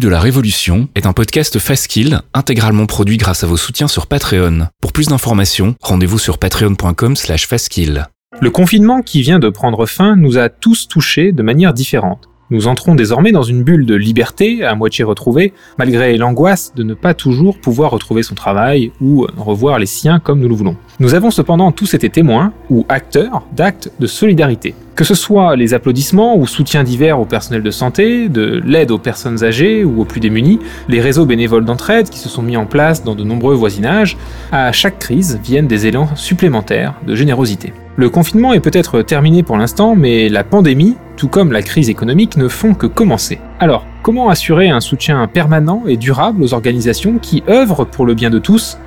De la Révolution est un podcast Faskill intégralement produit grâce à vos soutiens sur Patreon. Pour plus d'informations, rendez-vous sur patreon.com slash faskill. Le confinement qui vient de prendre fin nous a tous touchés de manière différente. Nous entrons désormais dans une bulle de liberté à moitié retrouvée, malgré l'angoisse de ne pas toujours pouvoir retrouver son travail ou revoir les siens comme nous le voulons. Nous avons cependant tous été témoins ou acteurs d'actes de solidarité. Que ce soit les applaudissements ou soutiens divers au personnel de santé, de l'aide aux personnes âgées ou aux plus démunis, les réseaux bénévoles d'entraide qui se sont mis en place dans de nombreux voisinages, à chaque crise viennent des élans supplémentaires de générosité. Le confinement est peut-être terminé pour l'instant, mais la pandémie, tout comme la crise économique, ne font que commencer. Alors, comment assurer un soutien permanent et durable aux organisations qui œuvrent pour le bien de tous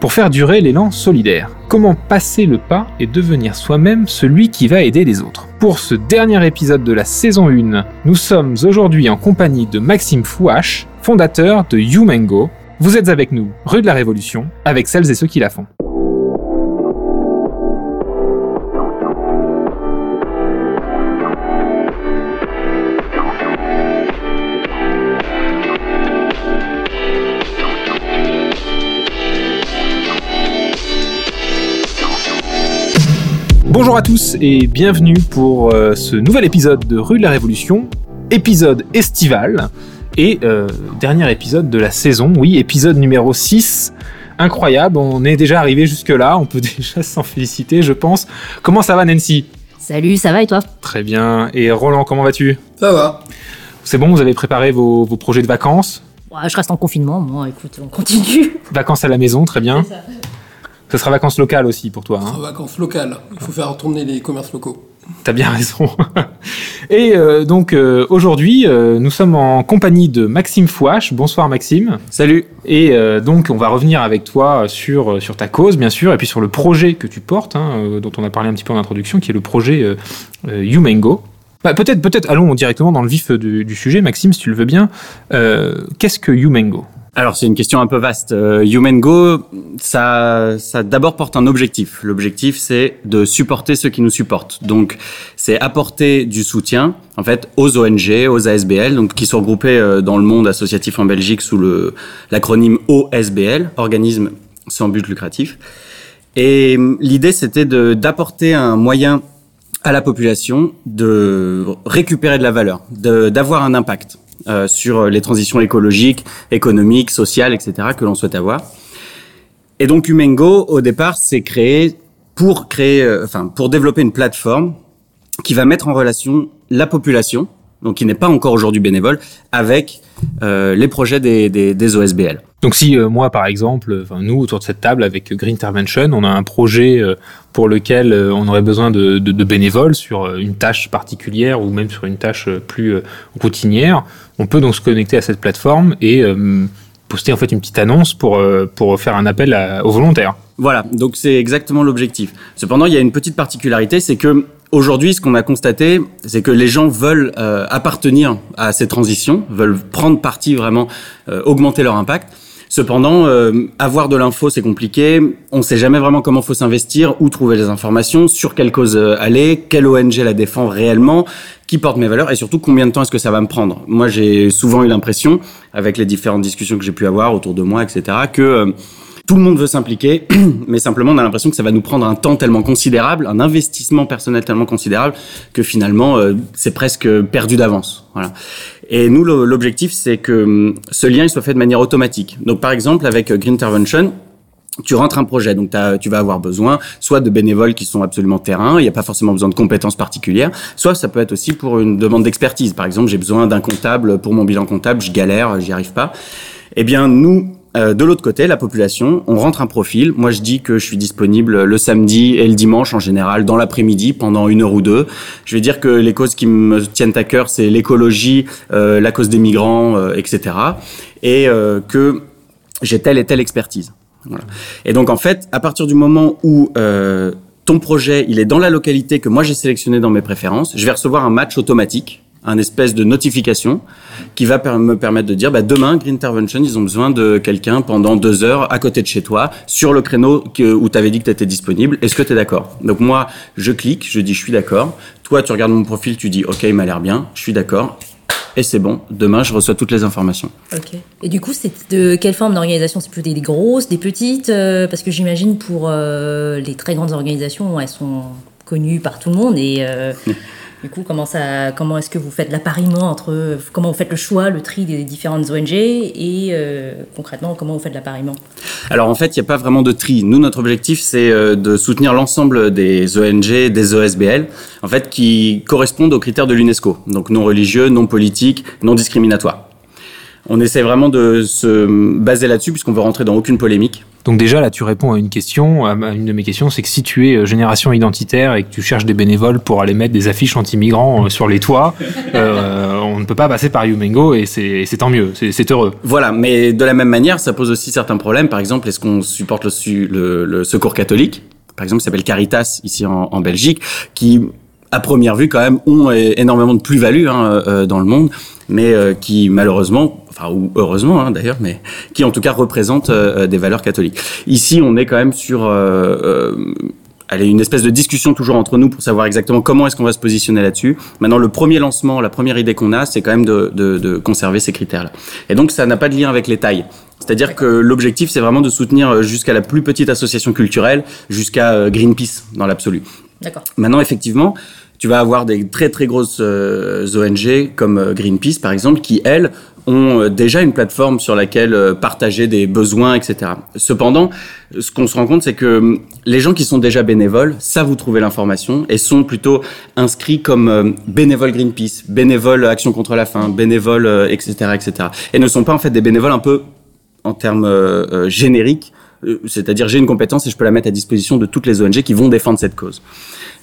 pour faire durer l'élan solidaire Comment passer le pas et devenir soi-même celui qui va aider les autres Pour ce dernier épisode de la saison 1, nous sommes aujourd'hui en compagnie de Maxime Fouache, fondateur de YouMango. Vous êtes avec nous, rue de la Révolution, avec celles et ceux qui la font. Bonjour à tous et bienvenue pour euh, ce nouvel épisode de Rue de la Révolution, épisode estival et euh, dernier épisode de la saison, oui, épisode numéro 6. Incroyable, on est déjà arrivé jusque-là, on peut déjà s'en féliciter, je pense. Comment ça va, Nancy? Salut, ça va et toi? Très bien. Et Roland, comment vas-tu? Ça va. C'est bon, vous avez préparé vos, vos projets de vacances? Ouais, Je reste en confinement, moi, écoute, on continue. Vacances à la maison, très bien. Ce sera vacances locales aussi pour toi. Hein En vacances locales. Il faut faire tourner les commerces locaux. T'as bien raison. Et euh, donc euh, aujourd'hui, euh, nous sommes en compagnie de Maxime Fouache. Bonsoir Maxime. Salut. Et euh, donc on va revenir avec toi sur, sur ta cause, bien sûr, et puis sur le projet que tu portes, hein, euh, dont on a parlé un petit peu en introduction, qui est le projet euh, euh, YouMango. Bah, peut-être, peut-être, allons directement dans le vif du, du sujet, Maxime, si tu le veux bien. Euh, Qu'est-ce que YouMango? Alors c'est une question un peu vaste. Euh, Human Go, ça, d'abord porte un objectif. L'objectif c'est de supporter ceux qui nous supportent. Donc c'est apporter du soutien en fait aux ONG, aux ASBL, donc qui sont regroupés euh, dans le monde associatif en Belgique sous le l'acronyme OSBL, organisme sans but lucratif. Et l'idée c'était d'apporter un moyen à la population de récupérer de la valeur, d'avoir un impact sur les transitions écologiques, économiques, sociales, etc. que l'on souhaite avoir. Et donc Humengo, au départ, c'est créé pour créer, euh, enfin pour développer une plateforme qui va mettre en relation la population, donc qui n'est pas encore aujourd'hui bénévole, avec euh, les projets des, des, des OSBL. Donc si euh, moi, par exemple, enfin nous autour de cette table avec Green Intervention, on a un projet euh, pour lequel on aurait besoin de, de- de bénévoles sur une tâche particulière ou même sur une tâche plus routinière, on peut donc se connecter à cette plateforme et poster en fait une petite annonce pour pour faire un appel à- aux volontaires. Voilà, donc c'est exactement l'objectif. Cependant, il y a une petite particularité, c'est que aujourd'hui, ce qu'on a constaté, c'est que les gens veulent euh, appartenir à ces transitions, veulent prendre parti vraiment, euh, augmenter leur impact. Cependant, euh, avoir de l'info, c'est compliqué. On ne sait jamais vraiment comment faut s'investir, où trouver les informations, sur quelle cause euh, aller, quelle ONG la défend réellement, qui porte mes valeurs et surtout combien de temps est-ce que ça va me prendre. Moi, j'ai souvent eu l'impression, avec les différentes discussions que j'ai pu avoir autour de moi, etc., que euh, tout le monde veut s'impliquer, mais simplement on a l'impression que ça va nous prendre un temps tellement considérable, un investissement personnel tellement considérable que finalement euh, c'est presque perdu d'avance. Voilà. Et nous l'objectif c'est que hum, ce lien il soit fait de manière automatique. Donc par exemple avec euh, Green Intervention, tu rentres un projet, donc tu vas avoir besoin soit de bénévoles qui sont absolument terrain, il n'y a pas forcément besoin de compétences particulières, soit ça peut être aussi pour une demande d'expertise. Par exemple, j'ai besoin d'un comptable pour mon bilan comptable, je galère, j'y arrive pas. Eh bien, nous, euh, de l'autre côté, la population, on rentre un profil. Moi, je dis que je suis disponible le samedi et le dimanche en général, dans l'après-midi, pendant une heure ou deux. Je vais dire que les causes qui me tiennent à cœur, c'est l'écologie, euh, la cause des migrants, etc. Et euh, que j'ai telle et telle expertise. Et donc, en fait, à partir du moment où ton projet, il est dans la localité que moi j'ai sélectionné dans mes préférences, je vais recevoir un match automatique, un espèce de notification qui va me permettre de dire, bah, demain, Green Intervention, ils ont besoin de quelqu'un pendant deux heures à côté de chez toi, sur le créneau que, où tu avais dit que tu étais disponible. Est-ce que tu es d'accord? Donc moi, je clique, je dis, je suis d'accord. Toi, tu regardes mon profil, tu dis, OK, il m'a l'air bien, je suis d'accord. et c'est bon. Demain, je reçois toutes les informations. Ok. Et du coup, c'est de quelle forme d'organisation? C'est plutôt des grosses, des petites euh, Parce que j'imagine pour euh, les très grandes organisations, elles sont connues par tout le monde et euh, du coup, comment comment est-ce que vous faites l'appariement entre, comment vous faites le choix, le tri des différentes ONG et euh, concrètement, comment vous faites l'appariement? Alors en fait, il n'y a pas vraiment de tri. Nous, notre objectif, c'est euh, de soutenir l'ensemble des ONG, des OSBL, en fait, qui correspondent aux critères de l'UNESCO. Donc non religieux, non politique, non discriminatoire. On essaie vraiment de se baser là-dessus puisqu'on veut rentrer dans aucune polémique. Donc déjà là tu réponds à une question, à une de mes questions, c'est que si tu es euh, génération identitaire et que tu cherches des bénévoles pour aller mettre des affiches anti-migrants euh, sur les toits, euh, on ne peut pas passer par Youmengo et c'est tant mieux, c'est heureux. Voilà, mais de la même manière, ça pose aussi certains problèmes. Par exemple, est-ce qu'on supporte le, le- le secours catholique? Par exemple, s'appelle Caritas ici en, en Belgique, qui à première vue quand même ont énormément de plus-value hein, euh, dans le monde, mais euh, qui malheureusement, enfin ou heureusement hein, d'ailleurs, mais qui en tout cas représentent euh, des valeurs catholiques. Ici, on est quand même sur euh, euh, allez, une espèce de discussion toujours entre nous pour savoir exactement comment est-ce qu'on va se positionner là-dessus. Maintenant, le premier lancement, la première idée qu'on a, c'est quand même de, de, conserver ces critères-là. Et donc, ça n'a pas de lien avec les tailles. C'est-à-dire que l'objectif, c'est vraiment de soutenir euh, jusqu'à la plus petite association culturelle, jusqu'à euh, Greenpeace dans l'absolu. Maintenant, effectivement, tu vas avoir des très très grosses euh, ONG comme euh, Greenpeace, par exemple, qui, elles, ont euh, déjà une plateforme sur laquelle partager des besoins, etc. Cependant, ce qu'on se rend compte, c'est que hum, les gens qui sont déjà bénévoles savent où trouver l'information et sont plutôt inscrits comme bénévoles Greenpeace, bénévoles Action contre la faim, bénévoles, etc., etc. Et ne sont pas en fait des bénévoles un peu en termes génériques, c'est-à-dire j'ai une compétence et je peux la mettre à disposition de toutes les ONG qui vont défendre cette cause.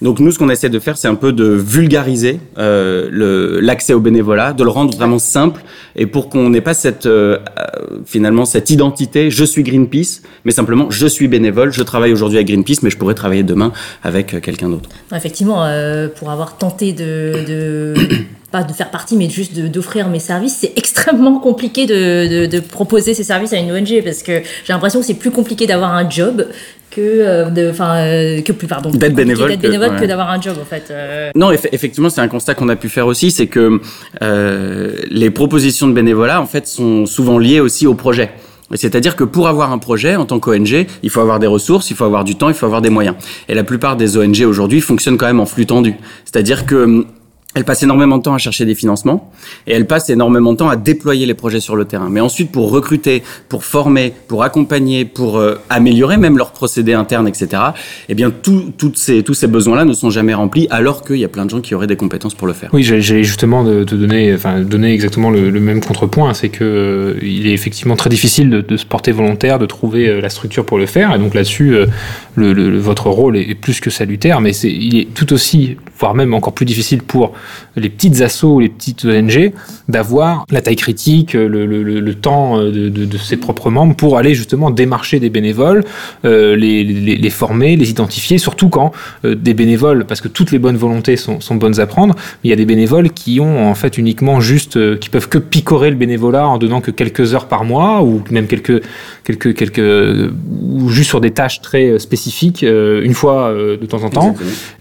Donc nous, ce qu'on essaie de faire, c'est un peu de vulgariser euh, l'accès au bénévolat, de le rendre vraiment simple, et pour qu'on n'ait pas cette euh, euh, finalement cette identité, je suis Greenpeace, mais simplement je suis bénévole, je travaille aujourd'hui avec Greenpeace, mais je pourrais travailler demain avec euh, quelqu'un d'autre. Effectivement, euh, pour avoir tenté de, de pas de faire partie, mais juste d'offrir mes services, c'est extrêmement compliqué de, de, de proposer ces services à une ONG parce que j'ai l'impression que c'est plus compliqué d'avoir un job que euh, de, enfin, euh, que plus pardon, D'être bénévole d'être que- bénévole ouais. que d'avoir un job en fait. euh. Non, eff- effectivement, c'est un constat qu'on a pu faire aussi, c'est que euh, les propositions de bénévolat, en fait, sont souvent liées aussi au projet. Et C'est-à-dire que pour avoir un projet en tant qu'ONG, il faut avoir des ressources, il faut avoir du temps, il faut avoir des moyens. Et la plupart des ONG aujourd'hui fonctionnent quand même en flux tendu. C'est-à-dire que elles passent énormément de temps à chercher des financements et elles passent énormément de temps à déployer les projets sur le terrain. Mais ensuite, pour recruter, pour former, pour accompagner, pour euh, améliorer même leurs procédés internes, etc., eh bien, tout- toutes ces, tous ces besoins-là ne sont jamais remplis alors qu'il y a plein de gens qui auraient des compétences pour le faire. Oui, j'ai justement te donner, enfin, donner exactement le, même contrepoint, c'est que euh, il est effectivement très difficile de, se porter volontaire, de trouver euh, la structure pour le faire, et donc là-dessus, le, le- votre rôle est, est plus que salutaire, mais c'est, il est tout aussi, voire même encore plus difficile pour les petites assos, les petites ONG, d'avoir la taille critique, le, le- temps euh, de, de- ses propres membres pour aller justement démarcher des bénévoles, euh, les, les- former, les identifier, surtout quand euh, des bénévoles, parce que toutes les bonnes volontés sont, sont bonnes à prendre, mais il y a des bénévoles qui ont en fait uniquement juste, qui peuvent que picorer le bénévolat en donnant que quelques heures par mois ou même quelques, quelques, quelques, ou juste sur des tâches très spécifiques une fois de temps en temps.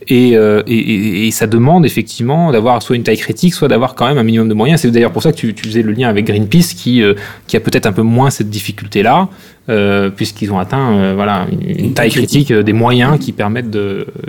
Et, euh, et, ça demande effectivement d'avoir soit une taille critique, soit d'avoir quand même un minimum de moyens. C'est d'ailleurs pour ça que tu, tu faisais le lien avec Greenpeace, qui, euh, qui a peut-être un peu moins cette difficulté-là, euh, puisqu'ils ont atteint voilà, une, une taille critique, des moyens qui permettent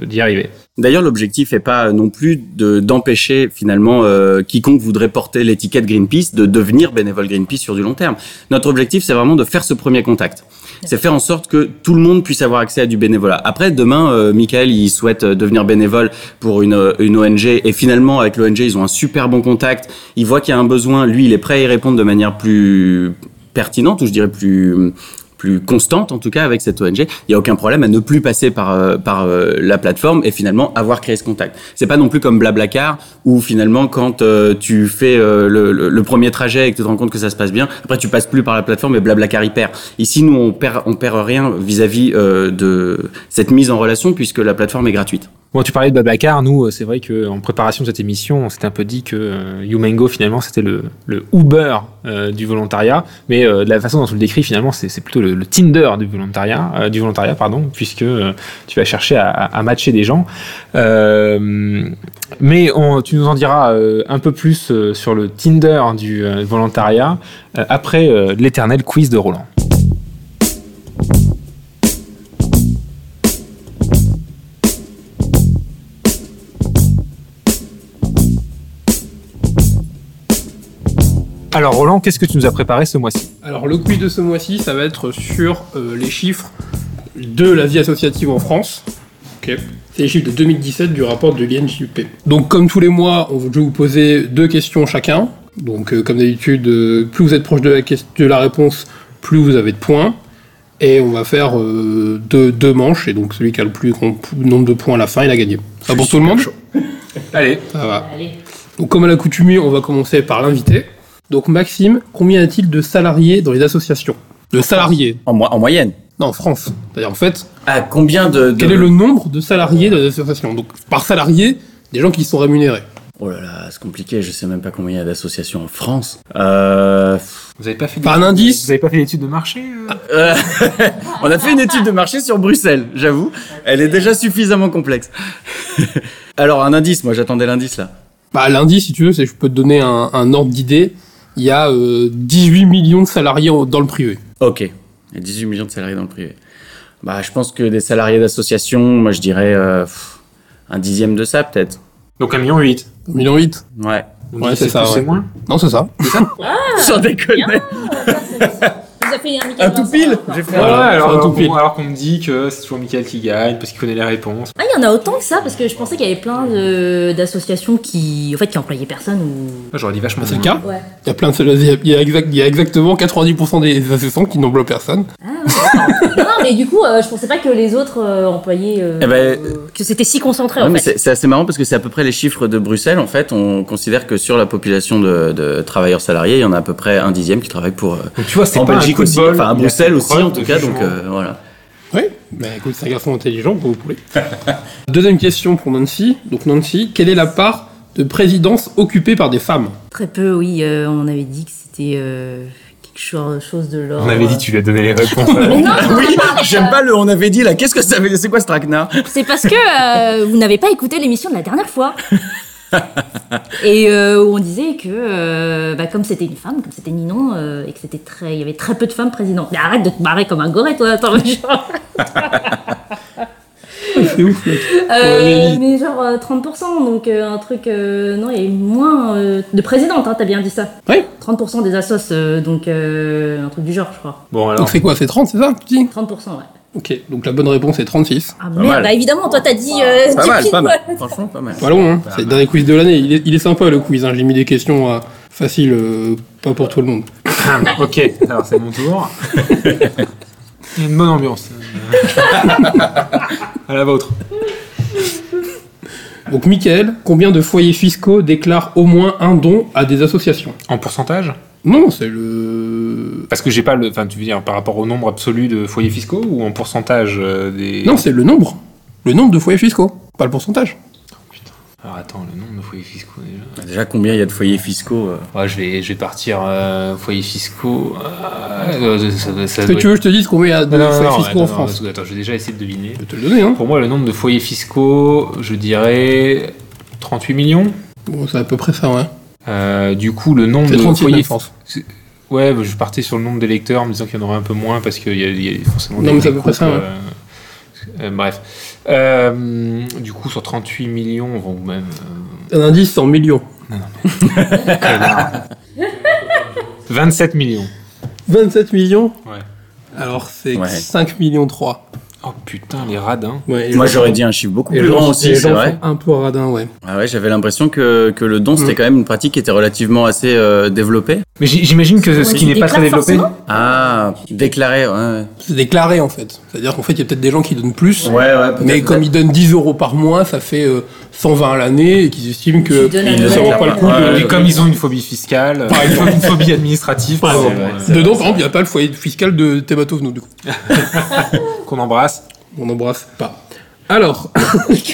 d'y arriver. D'ailleurs, l'objectif n'est pas non plus de d'empêcher finalement quiconque voudrait porter l'étiquette Greenpeace de devenir bénévole Greenpeace sur du long terme. Notre objectif, c'est vraiment de faire ce premier contact. C'est faire en sorte que tout le monde puisse avoir accès à du bénévolat. Après, demain, euh, Michael, il souhaite euh, devenir bénévole pour une, euh, une ONG et finalement, avec l'ONG, ils ont un super bon contact. Il voit qu'il y a un besoin. Lui, il est prêt à y répondre de manière plus pertinente ou je dirais plus constante en tout cas avec cette ONG, il n'y a aucun problème à ne plus passer par euh, par euh, la plateforme et finalement avoir créé ce contact. C'est pas non plus comme Blablacar où finalement quand euh, tu fais le, premier trajet et que tu te rends compte que ça se passe bien, après tu passes plus par la plateforme et Blablacar y perd. Ici nous on perd on perd rien vis-à-vis de cette mise en relation puisque la plateforme est gratuite. Bon, tu parlais de Babacar. Nous, euh, c'est vrai qu'en préparation de cette émission, on s'était un peu dit que euh, Youmengo, finalement, c'était le, Uber euh, du volontariat. Mais de la façon dont tu le décris, finalement, c'est plutôt le, Tinder du volontariat, du volontariat, pardon, puisque tu vas chercher à, matcher des gens. Mais tu nous en diras un peu plus sur le Tinder du volontariat après l'éternel quiz de Roland. Alors Roland, qu'est-ce que tu nous as préparé ce mois-ci? Alors le quiz de ce mois-ci, ça va être sur euh, les chiffres de la vie associative en France. Ok. C'est les chiffres de 2017 du rapport de l'INJUP. Donc comme tous les mois, on va je vais vous poser deux questions chacun. Donc euh, comme d'habitude, euh, plus vous êtes proche de la, ques- de la réponse, plus vous avez de points. Et on va faire euh, deux, deux manches, et donc celui qui a le plus grand nombre de points à la fin, il a gagné. Ça va pour tout le monde? Allez, Ça va. Allez. Donc, comme à l'accoutumée, on va commencer par l'invité. Donc, Maxime, combien y a-t-il de salariés dans les associations? De salariés En, mo- en moyenne. Non, en France. C'est-à-dire, en fait, À combien de, de- quel est le nombre de salariés dans les associations? Donc, par salarié, des gens qui sont rémunérés. Oh là là, c'est compliqué. Je sais même pas combien il y a d'associations en France. Euh... vous avez pas fait Par un indice Vous avez pas fait d'études de marché euh? Euh, On a fait une étude de marché sur Bruxelles, j'avoue. Elle est déjà suffisamment complexe. Alors un indice, moi j'attendais l'indice là. Bah, l'indice, si tu veux, c'est je peux te donner un, un ordre d'idée. Il y a euh, 18 millions de salariés dans le privé. Ok. Il y a 18 millions de salariés dans le privé. Bah je pense que des salariés d'associations, moi je dirais euh, pff, un dixième de ça peut-être. Donc un million huit. 1 million 8 Ouais. On Ouais, c'est ça, ouais. C'est moins. Non, c'est ça. Sans déconner. Vous fait un Michael Un tout pile. J'ai fait Ouais, un- alors, un tout qu'on- pile. alors qu'on me dit que c'est toujours Michael qui gagne parce qu'il connaît les réponses. Ah, il y en a autant que ça parce que je pensais qu'il y avait plein de- d'associations qui, en fait, qui employaient personne ou. Moi, J'aurais dit vachement C'est le moins. cas Ouais. Il y a plein de il y a- il y a, exact- il y a exactement 90% des associations qui n'emploient personne. Ah, non, non, mais du coup, euh, je pensais pas que les autres euh, employés. euh, Eh ben, euh, que c'était si concentré Ouais, en mais fait. c'est c'est assez marrant parce que c'est à peu près les chiffres de Bruxelles. En fait, on considère que sur la population de, de travailleurs salariés, il y en a à peu près un dixième qui travaille pour. euh, Donc tu vois, c'est en pas Belgique aussi, enfin à Bruxelles aussi en tout cas. Donc euh, voilà. Oui, bah écoute, c'est un garçon intelligent, comme vous voulez. Deuxième question pour Nancy. Donc Nancy, quelle est la part de présidence occupée par des femmes? Très peu, oui. euh, on avait dit que c'était euh, quelque cho- chose de l'ordre. On avait dit, tu lui as donné les réponses. Non, non, Oui, j'aime pas le. On avait dit là. Qu'est-ce que ça veut dire? C'est quoi ce traquenard? C'est parce que euh, vous n'avez pas écouté l'émission de la dernière fois. et euh, où on disait que euh, bah, comme c'était une femme, comme c'était Ninon, euh, et que c'était très, il y avait très peu de femmes présidentes. Mais arrête de te marrer comme un goret, toi. Attends, mais genre, C'est ouf, mec. euh, mais genre euh, 30%, donc euh, un truc, euh, non, il y a eu moins euh, de présidentes, hein, t'as bien dit ça. Oui. 30% des assos, euh, donc euh, un truc du genre, je crois. Bon, alors. Donc c'est quoi C'est 30, c'est ça tu dis? 30%, ouais. Ok, donc la bonne réponse est 36. Ah mal. merde, bah évidemment, toi t'as dit. Euh, Pas mal, pas mal. Franchement, pas mal. Pas long, hein C'est le dernier quiz de l'année. Il est, il est sympa le quiz, hein. j'ai mis des questions euh, faciles, euh, pas pour tout le monde. ok, alors c'est mon tour. Il y a une bonne ambiance. à la vôtre. Donc Mickaël, combien de foyers fiscaux déclarent au moins un don à des associations? En pourcentage? Non, c'est le... Parce que j'ai pas le. Enfin, tu veux dire par rapport au nombre absolu de foyers fiscaux ou en pourcentage euh, des. Non, c'est le nombre. Le nombre de foyers fiscaux, pas le pourcentage. Alors attends, le nombre de foyers fiscaux déjà. Déjà, combien il y a de foyers fiscaux euh? Ouais, je vais, je vais partir euh, foyers fiscaux. euh, ça- ça- ça Est-ce doit que tu veux que je te dise combien il y a de Non, foyers non, fiscaux attends, en non, France parce que, attends, je vais déjà essayer de deviner. Je peux te le donner, hein. Pour moi, le nombre de foyers fiscaux, je dirais 38 millions. Bon, c'est à peu près ça, ouais. Euh, du coup, le nombre C'est de 36 foyers France. Ouais, bah, je partais sur le nombre d'électeurs en me disant qu'il y en aurait un peu moins parce qu'il y, y a forcément Non, des mais c'est à peu près ça, euh, euh, bref. Euh, du coup, sur 38 millions, on va même. Un indice en millions. euh, connard. 27 millions. 27 millions Ouais. Alors c'est Ouais. 5 millions 3. Oh putain, les radins. Ouais, Moi, j'aurais dit un chiffre beaucoup et plus grand aussi, c'est vrai. Un peu radin, ouais. Ah ouais, j'avais l'impression que, que le don, c'était Mm. quand même une pratique qui était relativement assez euh, développée. Mais j'imagine que ce qui n'est pas très développé. Ah, déclaré, ouais. C'est déclaré en fait. C'est-à-dire qu'en fait, il y a peut-être des gens qui donnent plus. Ouais, ouais, peut-être. Mais comme ils donnent 10 euros par mois, ça fait euh, 120 à l'année et qu'ils estiment que ça vaut pas le coup. Ouais, de- Et comme ils ont une phobie fiscale, Par euh, exemple. une phobie administrative, Par exemple. Dedans, par exemple, il n'y a pas le foyer fiscal de Thébatovno, du coup. qu'on embrasse. On n'embrasse pas. Alors,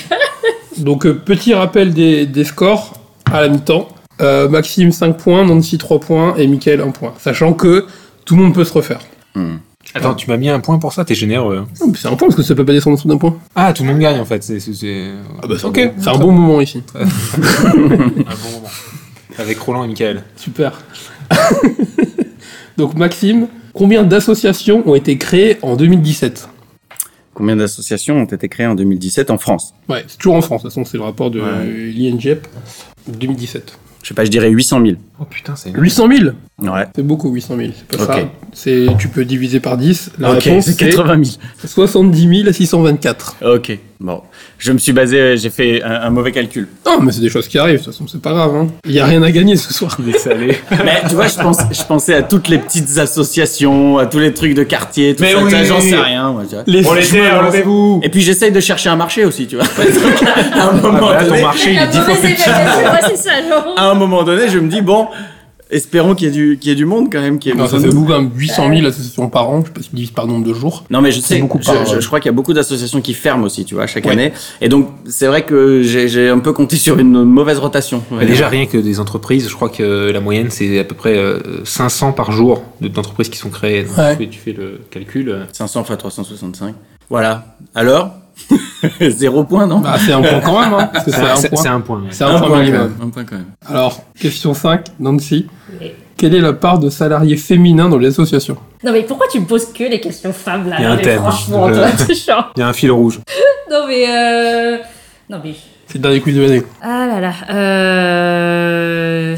Donc, euh, petit rappel des, des scores à la mi-temps. Euh, Maxime 5 points, Nancy 3 points et Mickaël 1 point. Sachant que tout le monde peut se refaire. Attends, tu m'as mis un point pour ça, t'es généreux. hein. C'est un point parce que ça peut pas descendre en dessous d'un point. Ah, tout le monde gagne en fait. C'est Ah bah c'est Ok, ok, c'est un bon moment ici. un bon moment. Avec Roland et Michael. Super. Donc Maxime, combien d'associations ont été créées en 2017 Combien d'associations ont été créées en 2017 en France? Ouais, c'est toujours en France, de toute façon c'est le rapport de Ouais. l'INGEP 2017. Je sais pas, je dirais 800 000. Oh putain, c'est. 800 000 Ouais. C'est beaucoup 800 000, c'est pas Ok. ça. C'est, tu peux diviser par 10. La ok, réponse c'est c'est 80 000. 70 624. Ok, bon. Je me suis basé, j'ai fait un, un mauvais calcul. Non, mais c'est des choses qui arrivent, de toute façon c'est pas grave. Hein. Il y a rien à gagner ce soir. Mais tu vois, je, pense, je pensais à toutes les petites associations, à tous les trucs de quartier, tout Mais ça. oui. vois, J'en sais rien, moi, tu vois. Les me lance- enlevez-vous Et puis j'essaye de chercher un marché aussi, tu vois. Donc, à un moment Ah bah là, ton donné, marché, il est dix fois plus petit. Ouais, c'est ça, genre. à un moment donné, je me dis bon, espérons qu'il y ait du, qu'il y ait du monde quand même, qu'il y ait Non, ça fait beaucoup, quand même, 800 000 associations par an, je sais pas si tu divises par nombre de jours. Non mais je sais, beaucoup je, par- je- je crois qu'il y a beaucoup d'associations qui ferment aussi, tu vois, chaque Ouais. année. Et donc c'est vrai que j'ai j'ai un peu compté sur une mauvaise rotation. Déjà, rien que des entreprises, je crois que la moyenne, c'est à peu près euh, 500 par jour de- d'entreprises qui sont créées. Donc, Ouais. tu, fais, tu fais le calcul. euh. 500 fois 365. Voilà. Alors? Zéro point, non Bah, c'est un point quand même, hein, parce que c'est un C'est point. c'est un point. ouais. C'est un, point minimum. Un point quand même. Alors, question 5, Nancy. Quelle est la part de salariés féminins dans les associations? Non, mais pourquoi tu me poses que les questions femmes là? Il y a un thème. Franchement, toi, c'est chiant. Il y a un fil rouge. Non, mais. Euh... Non, mais. C'est le dernier quiz de l'année. Ah là là. Euh...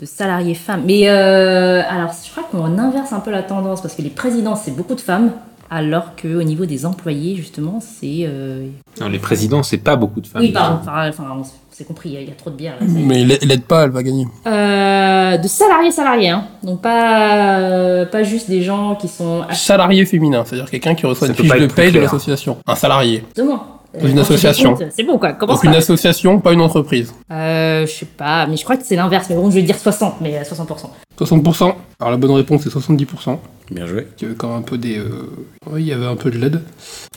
De salariés femmes. Mais euh... alors, je crois qu'on inverse un peu la tendance parce que les présidents, c'est beaucoup de femmes. Alors qu'au niveau des employés, justement, c'est. euh, Non, les présidents, c'est pas beaucoup de femmes. Oui, pardon. Enfin, enfin, on s'est compris, il y, a- il y a trop de bière là. Mais il aide pas, elle va gagner. Euh, de salariés salariés, hein. Donc pas, euh, pas juste des gens qui sont Salarié féminin, c'est-à-dire quelqu'un qui reçoit Ça une fiche de paye de l'association. Un salarié. Exactement. Dans une association. C'est bon quoi, comment Donc ça une association, pas une entreprise. euh, Je sais pas, mais je crois que c'est l'inverse. Mais bon, je vais dire 60, mais à 60%. 60%. Alors la bonne réponse c'est 70%. Bien joué. Il y avait quand même un peu des... euh, Oui, il y avait un peu de LED.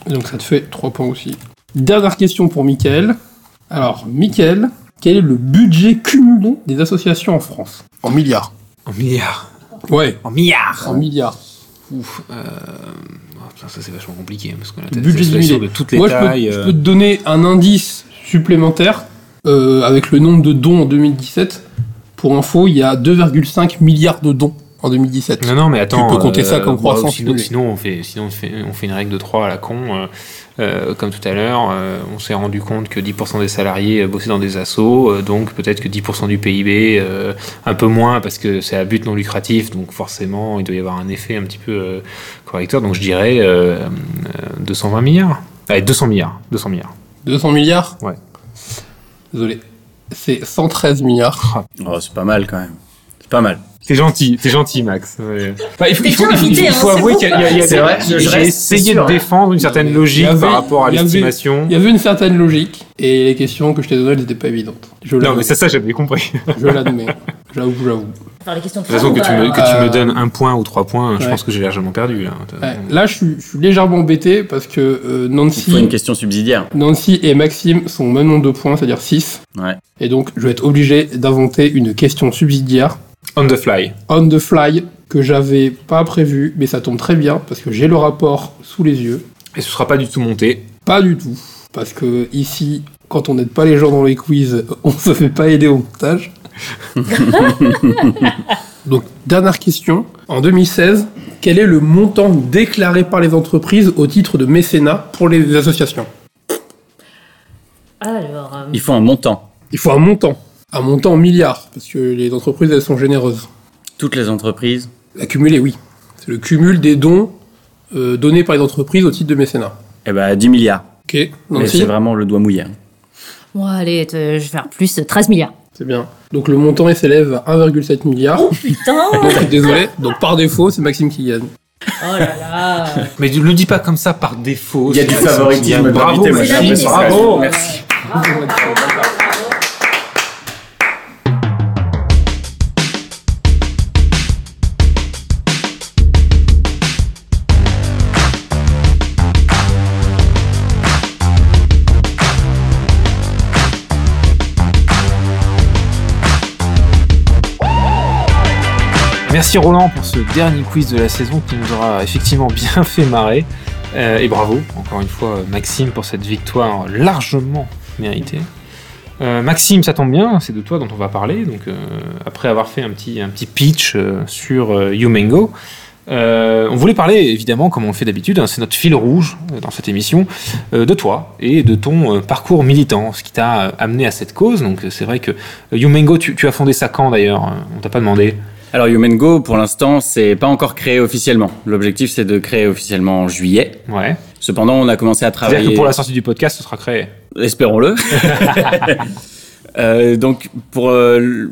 Et donc ça te fait 3 points aussi. Dernière question pour Mickaël. Alors, Mickaël, quel est le budget cumulé des associations en France? En milliards. En milliards. Ouais, En milliards en milliards. Ouf. Euh... putain, ça, c'est vachement compliqué. hein, parce qu'on a Le des budget de toutes les Moi, je peux, tailles. je euh, peux te donner un indice supplémentaire euh, avec le nombre de dons en 2017. Pour info, il y a 2,5 milliards de dons en 2017. Non, non, mais attends. Tu peux compter ça comme bon, croissance Sinon, sinon, on fait, sinon on, fait, on fait une règle de 3 à la con. Euh, comme tout à l'heure, euh, on s'est rendu compte que 10% des salariés euh, bossaient dans des assos, euh, donc peut-être que 10% du PIB, euh, un peu moins parce que c'est à but non lucratif, donc forcément il doit y avoir un effet un petit peu euh, correcteur. Donc je dirais euh, euh, 220 milliards. Allez, 200 milliards. 200 milliards. 200 milliards? Ouais. Désolé. C'est 113 milliards. Oh, c'est pas mal quand même. C'est pas mal. T'es gentil, t'es gentil, Max. Ouais. Bah, il faut, T'es il faut, bien il faut- invité, il hein, faut c'est avouer qu'il y a, y a- y des- j'ai essayé sûr, de défendre une certaine logique avait- par rapport à l'estimation. Il y avait une certaine logique et les questions que je t'ai données n'étaient pas évidentes. Je Non, mais ça, ça, j'avais compris. Je l'admets. J'avoue, j'avoue. Enfin, les questions de toute façon, que tu, me, que tu Euh, me donnes un point ou trois points, je pense que j'ai largement perdu. Là, Ouais, Là, je suis, je suis légèrement embêté parce que euh, Il faut une Nancy, question subsidiaire. Nancy et Maxime sont au même nombre de points, c'est-à-dire 6. Ouais. Et donc, je vais être obligé d'inventer une question subsidiaire On the fly. on the fly que j'avais pas prévu, mais ça tombe très bien parce que j'ai le rapport sous les yeux. Et ce sera pas du tout monté. Pas du tout, parce que ici, quand on n'aide pas les gens dans les quiz, on se fait pas aider au montage. Donc, dernière question. En 2016, quel est le montant déclaré par les entreprises au titre de mécénat pour les associations? Alors, euh, Il faut un montant. Il faut un montant. Un montant en milliards, parce que les entreprises, elles sont généreuses. Toutes les entreprises. Accumulé, oui. C'est le cumul des dons euh, donnés par les entreprises au titre de mécénat. Eh ben, 10 milliards. Ok, Mais c'est vraiment le doigt mouillé. hein. bon, allez, te- je vais faire plus 13 milliards. C'est bien. Donc le montant il s'élève à 1,7 milliard. Oh putain Donc, je suis désolé. Donc par défaut, c'est Maxime qui gagne. Oh là là Mais ne le dis pas comme ça par défaut. Il y a du favoritisme Bravo, Maxime, la l'impression. bravo. Merci. Roland pour ce dernier quiz de la saison qui nous aura effectivement bien fait marrer. Euh, et bravo, encore une fois, Maxime, pour cette victoire largement méritée. Euh, Maxime, ça tombe bien, c'est de toi dont on va parler. Donc, euh, après avoir fait un petit, un petit pitch sur YouMango, on voulait parler évidemment, comme on le fait d'habitude, hein, c'est notre fil rouge dans cette émission, de toi et de ton parcours militant, ce qui t'a amené à cette cause. Donc, c'est vrai que YouMango, tu, tu as fondé ça quand d'ailleurs? On t'a pas demandé. Alors Human Go, pour l'instant, c'est pas encore créé officiellement. L'objectif, c'est de créer officiellement en juillet. Ouais. Cependant, on a commencé à C'est-à-dire travailler. que pour la sortie du podcast, ce sera créé. Espérons-le. Euh, donc pour euh,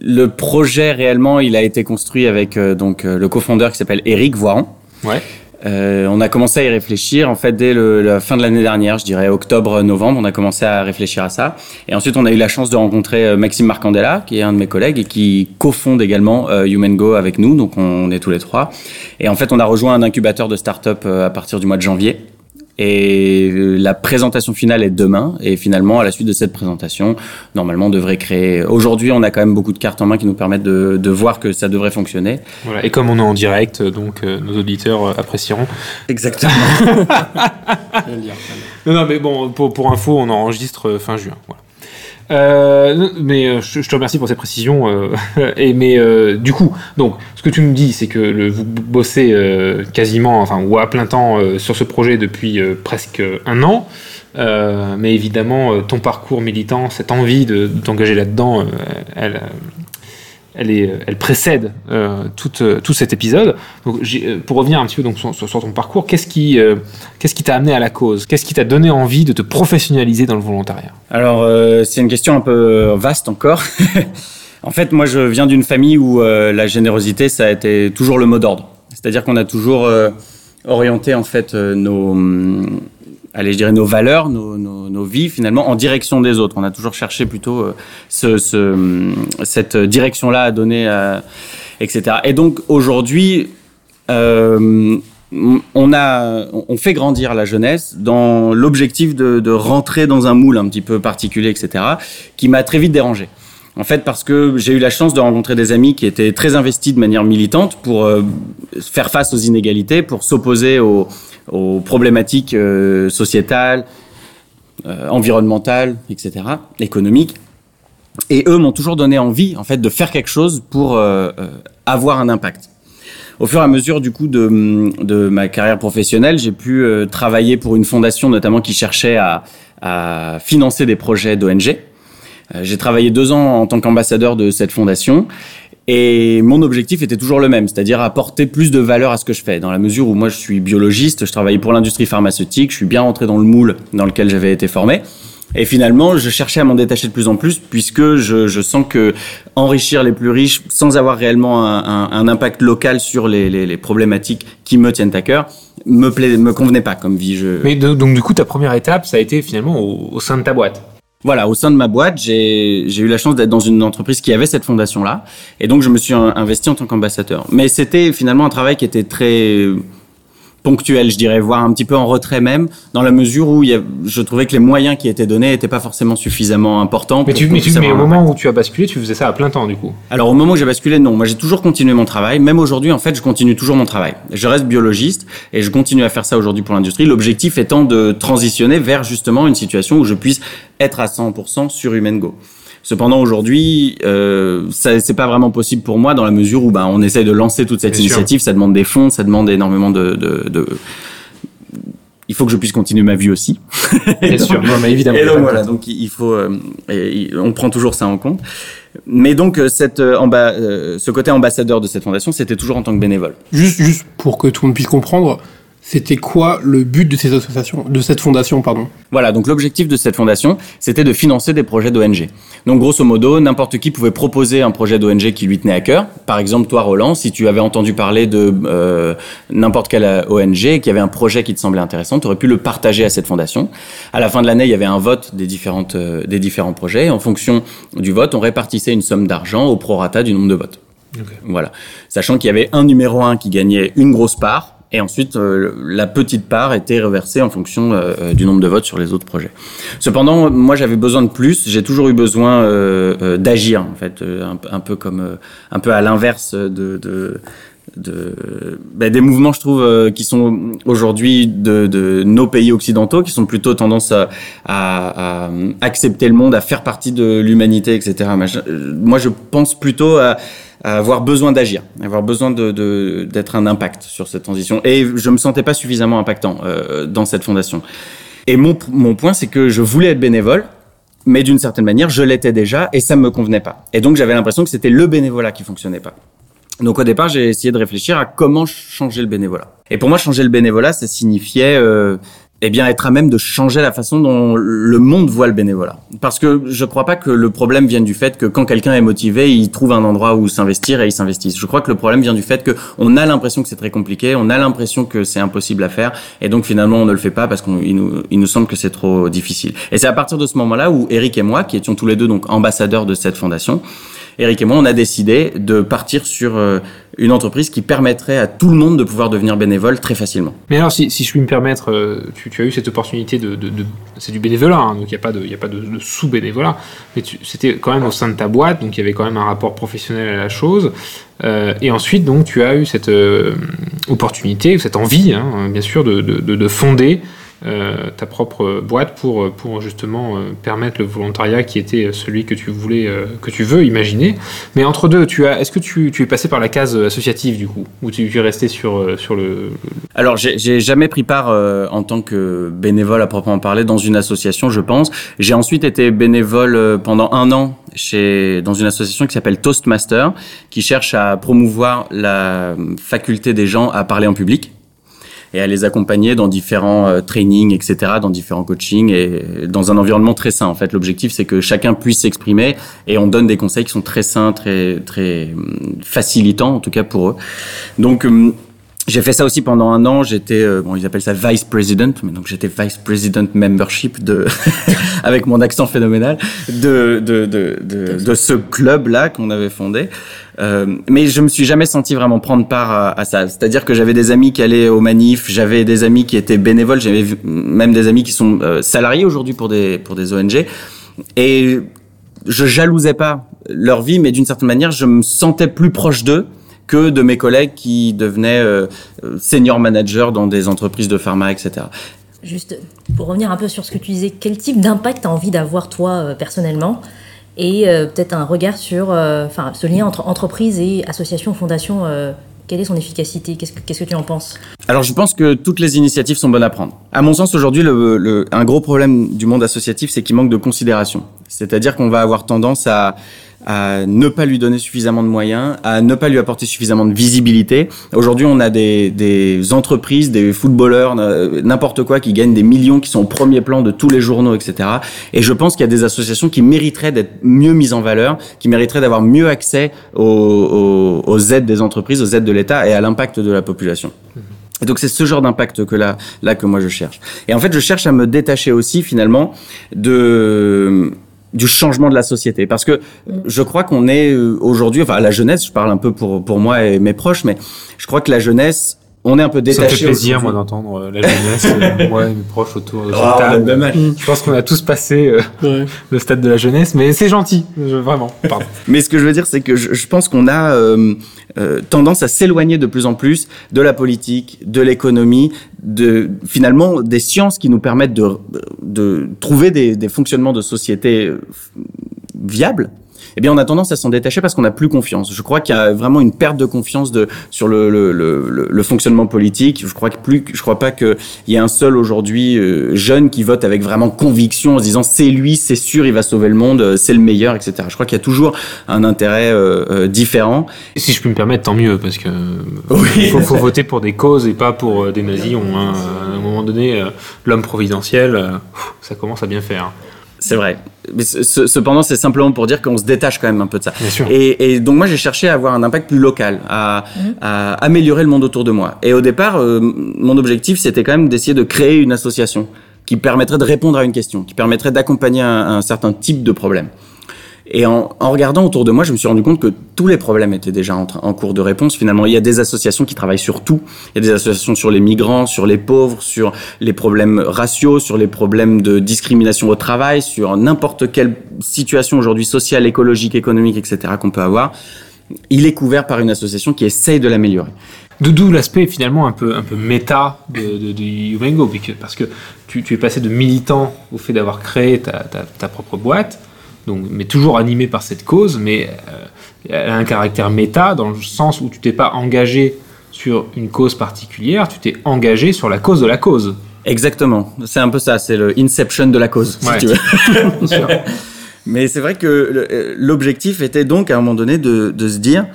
le- projet réellement, il a été construit avec euh, donc le cofondeur qui s'appelle Eric Voiron. Ouais. Euh, on a commencé à y réfléchir en fait dès le- la fin de l'année dernière, je dirais octobre-novembre, on a commencé à réfléchir à ça. Et ensuite, on a eu la chance de rencontrer euh, Maxime Marcandella, qui est un de mes collègues et qui cofonde également euh, Human Go avec nous. Donc, on est tous les trois. Et en fait, on a rejoint un incubateur de start-up euh, à partir du mois de janvier. Et la présentation finale est demain. Et finalement, à la suite de cette présentation, normalement, on devrait créer. Aujourd'hui, on a quand même beaucoup de cartes en main qui nous permettent de, de voir que ça devrait fonctionner. Voilà. Et comme on est en direct, donc euh, nos auditeurs euh, apprécieront. Exactement. Non, non, mais bon, pour, pour info, on enregistre euh, fin juin. Voilà. Euh, mais euh, je, te remercie pour ces précisions. euh, et mais du coup, donc, ce que tu me dis, c'est que vous bossez quasiment, enfin, ou à plein temps sur ce projet depuis presque un an. Mais évidemment, ton parcours militant, cette envie de, de t'engager là-dedans, elle, elle, précède euh, tout, euh, tout cet épisode. Euh, pour revenir un petit peu sur, ton parcours, qu'est-ce qui qu'est-ce qui t'a amené à la cause? Qu'est-ce qui t'a donné envie de te professionnaliser dans le volontariat? Alors, c'est une question un peu vaste encore. en fait, moi, je viens d'une famille où la générosité, ça a été toujours le mot d'ordre. C'est-à-dire qu'on a toujours orienté en fait nos, hum, allez, je dirais nos valeurs, nos, nos, vies finalement en direction des autres. On a toujours cherché plutôt euh, ce, hum, cette direction-là à donner, à, etc. Et donc aujourd'hui, euh, on a, on fait grandir la jeunesse dans l'objectif de, rentrer dans un moule un petit peu particulier, etc., qui m'a très vite dérangé. En fait, parce que j'ai eu la chance de rencontrer des amis qui étaient très investis de manière militante pour euh, faire face aux inégalités, pour s'opposer aux, aux problématiques euh, sociétales, euh, environnementales, etc., économiques. Et eux m'ont toujours donné envie, en fait, de faire quelque chose pour euh, avoir un impact. Au fur et à mesure du coup de, de ma carrière professionnelle, j'ai pu travailler pour une fondation notamment qui cherchait à, financer des projets d'ONG. J'ai travaillé deux ans en tant qu'ambassadeur de cette fondation et mon objectif était toujours le même, c'est-à-dire apporter plus de valeur à ce que je fais. Dans la mesure où moi je suis biologiste, je travaillais pour l'industrie pharmaceutique, je suis bien rentré dans le moule dans lequel j'avais été formé. Et finalement, je cherchais à m'en détacher de plus en plus, puisque je, sens que enrichir les plus riches sans avoir réellement un, impact local sur les, problématiques qui me tiennent à cœur me me convenait pas comme vie. Je... Mais donc du coup, ta première étape, ça a été finalement au sein de ta boîte. Voilà, au sein de ma boîte, j'ai eu la chance d'être dans une entreprise qui avait cette fondation-là, et donc je me suis investi en tant qu'ambassadeur. Mais c'était finalement un travail qui était très ponctuel, je dirais, voire un petit peu en retrait même, dans la mesure où il y a, je trouvais que les moyens qui étaient donnés n'étaient pas forcément suffisamment importants. Mais, tu, mais, tu, mais au moment où tu as basculé, tu faisais ça à plein temps du coup Alors au moment où j'ai basculé, non. Moi j'ai toujours continué mon travail. Même aujourd'hui, en fait, je continue toujours mon travail. Je reste biologiste et je continue à faire ça aujourd'hui pour l'industrie. L'objectif étant de transitionner vers justement une situation où je puisse être à 100% sur Human Go. Cependant, aujourd'hui, euh, c'est pas vraiment possible pour moi dans la mesure où ben, on essaye de lancer toute cette Bien initiative. sûr. Ça demande des fonds, ça demande énormément de, de, de... Il faut que je puisse continuer ma vie aussi. Bien donc, sûr, non, mais évidemment. Et donc voilà, donc il faut, euh, et, on prend toujours ça en compte. Mais donc euh, cette, amba, euh, ce côté ambassadeur de cette fondation, c'était toujours en tant que bénévole. Juste, juste pour que tout le monde puisse comprendre, c'était quoi le but de cette association, de cette fondation, pardon? Voilà, donc l'objectif de cette fondation, c'était de financer des projets d'ONG. Donc grosso modo, n'importe qui pouvait proposer un projet d'ONG qui lui tenait à cœur. Par exemple, toi, Roland, si tu avais entendu parler de euh, n'importe quelle ONG qui avait un projet qui te semblait intéressant, tu aurais pu le partager à cette fondation. À la fin de l'année, il y avait un vote des différentes euh, des différents projets. En fonction du vote, on répartissait une somme d'argent au prorata du nombre de votes. Okay. Voilà, sachant qu'il y avait un numéro un qui gagnait une grosse part Et ensuite, euh, la petite part était reversée en fonction euh, du nombre de votes sur les autres projets. Cependant, moi, j'avais besoin de plus. J'ai toujours eu besoin d'agir, en fait, un, peu comme, un peu à l'inverse de, de de ben, des mouvements je trouve qui sont aujourd'hui de, de, nos pays occidentaux qui sont plutôt tendance à, à, à accepter le monde à faire partie de l'humanité etc moi je pense plutôt à avoir besoin d'agir, avoir besoin de, d'être un impact sur cette transition. Et je me sentais pas suffisamment impactant euh, dans cette fondation. Et mon, mon point, c'est que je voulais être bénévole, mais d'une certaine manière, je l'étais déjà et ça me convenait pas. Et donc j'avais l'impression que c'était le bénévolat qui fonctionnait pas. Donc au départ, j'ai essayé de réfléchir à comment changer le bénévolat. Et pour moi, changer le bénévolat, ça signifiait euh, eh bien, être à même de changer la façon dont le monde voit le bénévolat. Parce que je ne crois pas que le problème vienne du fait que quand quelqu'un est motivé, il trouve un endroit où s'investir et il s'investisse. Je crois que le problème vient du fait qu'on a l'impression que c'est très compliqué, on a l'impression que c'est impossible à faire, et donc finalement on ne le fait pas parce qu'il nous, il nous semble que c'est trop difficile. Et c'est à partir de ce moment-là où Eric et moi, qui étions tous les deux donc ambassadeurs de cette fondation, Eric et moi, on a décidé de partir sur euh, une entreprise qui permettrait à tout le monde de pouvoir devenir bénévole très facilement. Mais alors, si, je puis me permettre, euh, tu, tu, as eu cette opportunité de... c'est du bénévolat, hein, donc il n'y a pas de, sous-bénévolat, mais c'était quand même au sein de ta boîte, donc il y avait quand même un rapport professionnel à la chose. Euh, et ensuite, donc, tu as eu cette euh, opportunité, cette envie, hein, bien sûr, de, de, de fonder ta propre boîte pour, pour justement euh, permettre le volontariat qui était celui que tu voulais, euh, que tu veux imaginer. Mais entre deux, tu as, est-ce que tu, tu, es passé par la case associative du coup, ou tu, es resté sur, sur le, Alors, j'ai jamais pris part en tant que bénévole à proprement parler dans une association, je pense. J'ai ensuite été bénévole pendant un an chez, dans une association qui s'appelle Toastmaster, qui cherche à promouvoir la faculté des gens à parler en public et à les accompagner dans différents euh, trainings, etc., dans différents coachings et dans un environnement très sain. En fait, l'objectif c'est que chacun puisse s'exprimer et on donne des conseils qui sont très sains, très très hum, facilitants en tout cas pour eux. Donc hum, j'ai fait ça aussi pendant un an. J'étais, euh, bon, ils appellent ça vice president, mais donc j'étais vice president membership de, avec mon accent phénoménal, de de de de, ce club là qu'on avait fondé. Euh, mais je me suis jamais senti vraiment prendre part à, à ça. C'est-à-dire que j'avais des amis qui allaient aux manifs, j'avais des amis qui étaient bénévoles, j'avais même des amis qui sont euh, salariés aujourd'hui pour des pour des ONG. Et je jalousais pas leur vie, mais d'une certaine manière, je me sentais plus proche d'eux que de mes collègues qui devenaient euh, senior managers dans des entreprises de pharma, etc. Juste pour revenir un peu sur ce que tu disais, quel type d'impact tu as envie d'avoir toi euh, personnellement? Et euh, peut-être un regard sur enfin ce lien entre entreprise et association, fondation quelle est son efficacité? Qu'est-ce que, tu en penses? Alors, je pense que toutes les initiatives sont bonnes à prendre. À mon sens, aujourd'hui, le, le, un gros problème du monde associatif, c'est qu'il manque de considération. C'est-à-dire qu'on va avoir tendance à à ne pas lui donner suffisamment de moyens, à ne pas lui apporter suffisamment de visibilité. Aujourd'hui, on a des, des entreprises, des footballeurs, n'importe quoi, qui gagnent des millions, qui sont au premier plan de tous les journaux, etc. Et je pense qu'il y a des associations qui mériteraient d'être mieux mises en valeur, qui mériteraient d'avoir mieux accès aux, aux, aux, aides des entreprises, aux aides de l'État et à l'impact de la population. Et donc c'est ce genre d'impact que là, là que moi je cherche. Et en fait, je cherche à me détacher aussi finalement de du changement de la société. Parce que je crois qu'on est euh, aujourd'hui, enfin la jeunesse, je parle un peu pour, pour moi et mes proches, mais je crois que la jeunesse, on est un peu détaché. Ça fait plaisir, moi, d'entendre euh, la jeunesse, euh, moi et mes proches autour de oh, table. Je pense qu'on a tous passé euh, ouais. le stade de la jeunesse, mais c'est gentil, je, vraiment. Pardon. mais ce que je veux dire, c'est que je, je pense qu'on a euh, euh, tendance à s'éloigner de plus en plus de la politique, de l'économie, de finalement des sciences qui nous permettent de, de trouver des, des fonctionnements de société viables eh bien, on a tendance à s'en détacher parce qu'on n'a plus confiance. Je crois qu'il y a vraiment une perte de confiance de, sur le, le, le, le fonctionnement politique. Je crois que plus, je crois pas qu'il y ait un seul aujourd'hui euh, jeune qui vote avec vraiment conviction en se disant c'est lui, c'est sûr, il va sauver le monde, euh, c'est le meilleur, etc. Je crois qu'il y a toujours un intérêt euh, euh, différent. Si je peux me permettre, tant mieux, parce que oui. faut, faut voter pour des causes et pas pour des nazis. On, hein, à un moment donné, l'homme providentiel, ça commence à bien faire. C'est vrai. Mais cependant, c'est simplement pour dire qu'on se détache quand même un peu de ça. Bien sûr. Et, et donc moi, j'ai cherché à avoir un impact plus local, à, mmh. à, améliorer le monde autour de moi. Et au départ, euh, mon objectif, c'était quand même d'essayer de créer une association qui permettrait de répondre à une question, qui permettrait d'accompagner un, un certain type de problème. Et en, regardant autour de moi, je me suis rendu compte que tous les problèmes étaient déjà en, cours de réponse. Finalement, il y a des associations qui travaillent sur tout. Il y a des associations sur les migrants, sur les pauvres, sur les problèmes raciaux, sur les problèmes de discrimination au travail, sur n'importe quelle situation aujourd'hui sociale, écologique, économique, etc. qu'on peut avoir. Il est couvert par une association qui essaye de l'améliorer. D'où l'aspect finalement un peu, méta de, de, parce que tu, es passé de militant au fait d'avoir créé ta propre boîte donc, mais toujours animé par cette cause, mais euh, elle a un caractère méta dans le sens où tu t'es pas engagé sur une cause particulière, tu t'es engagé sur la cause de la cause. Exactement, c'est un peu ça, c'est le inception de la cause, Ouais. si tu veux. mais c'est vrai que le- l'objectif était donc à un moment donné de, de se dire,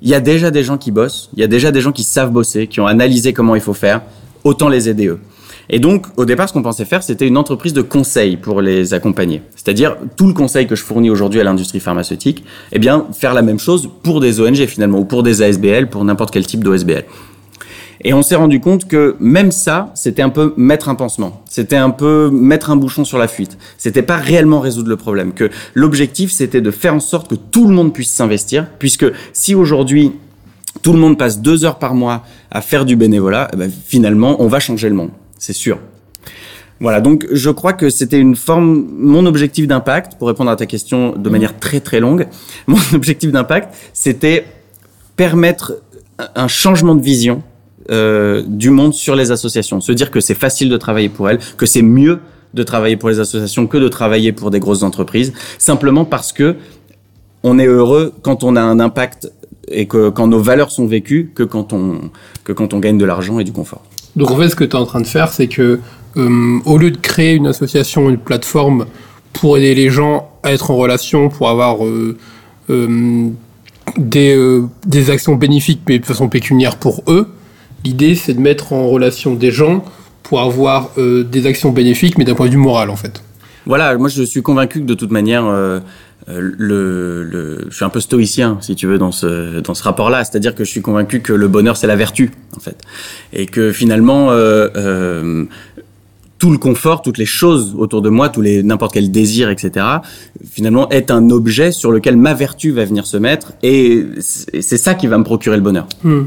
il y a déjà des gens qui bossent, il y a déjà des gens qui savent bosser, qui ont analysé comment il faut faire, autant les aider eux. Et donc, au départ, ce qu'on pensait faire, c'était une entreprise de conseil pour les accompagner. C'est-à-dire, tout le conseil que je fournis aujourd'hui à l'industrie pharmaceutique, eh bien, faire la même chose pour des ONG finalement, ou pour des ASBL, pour n'importe quel type d'OSBL. Et on s'est rendu compte que même ça, c'était un peu mettre un pansement. C'était un peu mettre un bouchon sur la fuite. C'était pas réellement résoudre le problème. Que l'objectif, c'était de faire en sorte que tout le monde puisse s'investir, puisque si aujourd'hui, tout le monde passe deux heures par mois à faire du bénévolat, eh ben, finalement, on va changer le monde. C'est sûr. Voilà, donc je crois que c'était une forme, mon objectif d'impact, pour répondre à ta question de manière très très longue, mon objectif d'impact, c'était permettre un changement de vision euh, du monde sur les associations. Se dire que c'est facile de travailler pour elles, que c'est mieux de travailler pour les associations que de travailler pour des grosses entreprises, simplement parce que on est heureux quand on a un impact et que quand nos valeurs sont vécues que quand on que quand on gagne de l'argent et du confort. Donc en fait, ce que tu es en train de faire, c'est que euh, au lieu de créer une association, une plateforme pour aider les gens à être en relation, pour avoir euh, euh, des, des actions bénéfiques, mais de façon pécuniaire pour eux, l'idée c'est de mettre en relation des gens pour avoir des actions bénéfiques, mais d'un point de vue moral en fait. Voilà, moi je suis convaincu que de toute manière, le, le, je suis un peu stoïcien, si tu veux, dans ce, dans ce rapport-là. C'est-à-dire que je suis convaincu que le bonheur, c'est la vertu, en fait. Et que finalement, euh, euh, tout le confort, toutes les choses autour de moi, tous les n'importe quel désir, etc., finalement, est un objet sur lequel ma vertu va venir se mettre. Et c'est c'est ça qui va me procurer le bonheur. Hmm.